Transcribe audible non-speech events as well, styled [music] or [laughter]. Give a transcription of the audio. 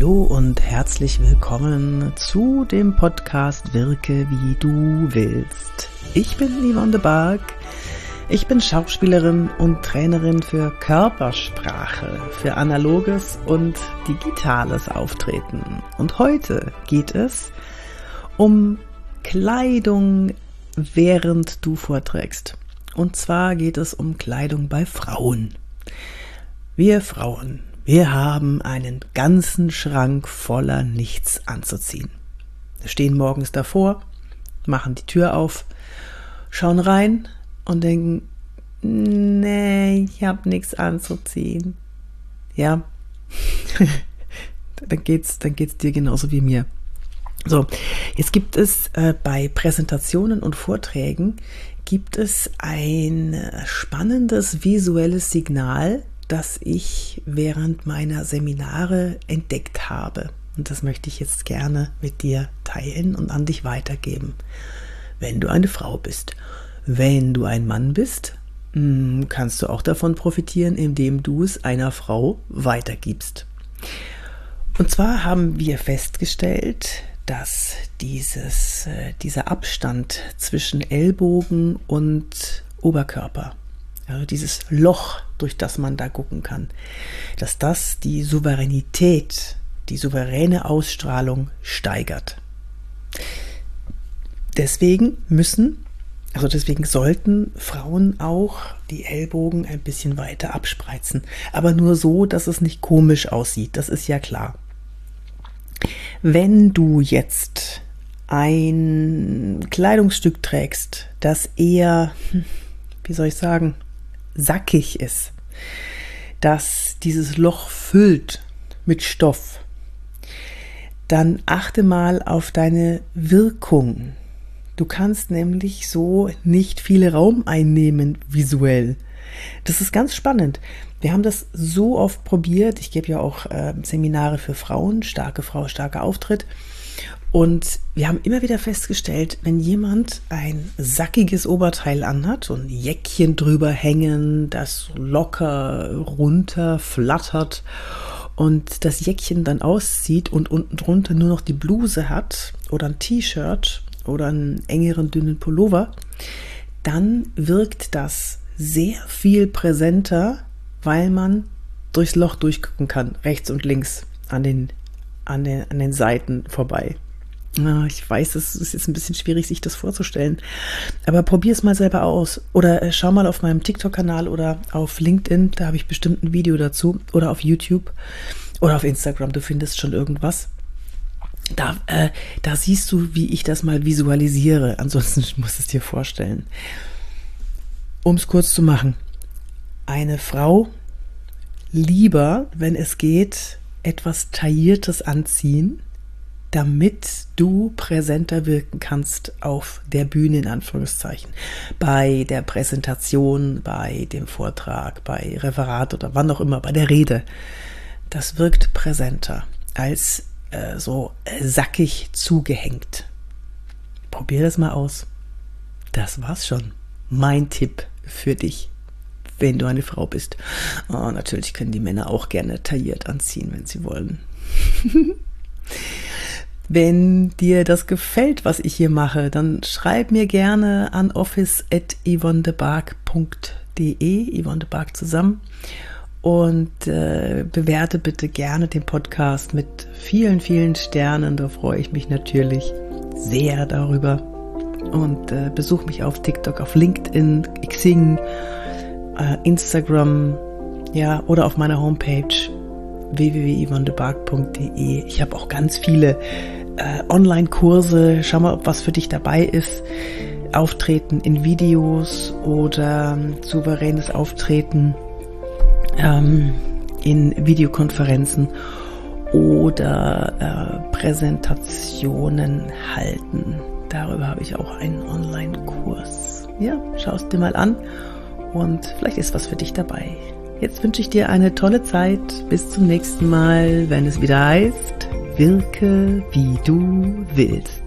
Hallo und herzlich willkommen zu dem Podcast Wirke wie du willst. Ich bin Yvonne de Barg. Ich bin Schauspielerin und Trainerin für Körpersprache, für analoges und digitales Auftreten. Und heute geht es um Kleidung, während du vorträgst. Und zwar geht es um Kleidung bei Frauen. Wir Frauen wir haben einen ganzen Schrank voller nichts anzuziehen. Wir stehen morgens davor, machen die Tür auf, schauen rein und denken, nee, ich habe nichts anzuziehen. Ja, [laughs] dann geht's, dann geht's dir genauso wie mir. So, jetzt gibt es äh, bei Präsentationen und Vorträgen gibt es ein spannendes visuelles Signal, das ich während meiner Seminare entdeckt habe. Und das möchte ich jetzt gerne mit dir teilen und an dich weitergeben. Wenn du eine Frau bist. Wenn du ein Mann bist, hm, kannst du auch davon profitieren, indem du es einer Frau weitergibst. Und zwar haben wir festgestellt, dass dieses, äh, dieser Abstand zwischen Ellbogen und Oberkörper also dieses Loch, durch das man da gucken kann, dass das die Souveränität, die souveräne Ausstrahlung steigert. Deswegen müssen, also deswegen sollten Frauen auch die Ellbogen ein bisschen weiter abspreizen, aber nur so, dass es nicht komisch aussieht, das ist ja klar. Wenn du jetzt ein Kleidungsstück trägst, das eher, hm, wie soll ich sagen, sackig ist, dass dieses Loch füllt mit Stoff, dann achte mal auf deine Wirkung. Du kannst nämlich so nicht viel Raum einnehmen visuell. Das ist ganz spannend. Wir haben das so oft probiert. Ich gebe ja auch äh, Seminare für Frauen, starke Frau, starker Auftritt. Und wir haben immer wieder festgestellt, wenn jemand ein sackiges Oberteil anhat, ein Jäckchen drüber hängen, das locker runter flattert und das Jäckchen dann auszieht und unten drunter nur noch die Bluse hat oder ein T-Shirt oder einen engeren dünnen Pullover, dann wirkt das sehr viel präsenter, weil man durchs Loch durchgucken kann, rechts und links an den, an den, an den Seiten vorbei. Ich weiß, es ist jetzt ein bisschen schwierig, sich das vorzustellen. Aber probier es mal selber aus. Oder äh, schau mal auf meinem TikTok-Kanal oder auf LinkedIn, da habe ich bestimmt ein Video dazu. Oder auf YouTube oder auf Instagram, du findest schon irgendwas. Da, äh, da siehst du, wie ich das mal visualisiere. Ansonsten [laughs] musst du es dir vorstellen. Um es kurz zu machen. Eine Frau lieber, wenn es geht, etwas Tailliertes anziehen damit du präsenter wirken kannst auf der Bühne in Anführungszeichen, bei der Präsentation, bei dem Vortrag, bei Referat oder wann auch immer, bei der Rede. Das wirkt präsenter als äh, so sackig zugehängt. Probier das mal aus. Das war's schon. Mein Tipp für dich, wenn du eine Frau bist. Oh, natürlich können die Männer auch gerne tailliert anziehen, wenn sie wollen. [laughs] Wenn dir das gefällt, was ich hier mache, dann schreib mir gerne an office.yvonnebark.de, Yvonne de Bark zusammen. Und äh, bewerte bitte gerne den Podcast mit vielen, vielen Sternen. Da freue ich mich natürlich sehr darüber. Und äh, besuch mich auf TikTok, auf LinkedIn, Xing, äh, Instagram, ja, oder auf meiner Homepage www.yvonnebark.de. Ich habe auch ganz viele äh, Online-Kurse, schau mal, ob was für dich dabei ist. Auftreten in Videos oder ähm, souveränes Auftreten ähm, in Videokonferenzen oder äh, Präsentationen halten. Darüber habe ich auch einen Online-Kurs. Ja, schau es dir mal an und vielleicht ist was für dich dabei. Jetzt wünsche ich dir eine tolle Zeit. Bis zum nächsten Mal, wenn es wieder heißt, wirke wie du willst.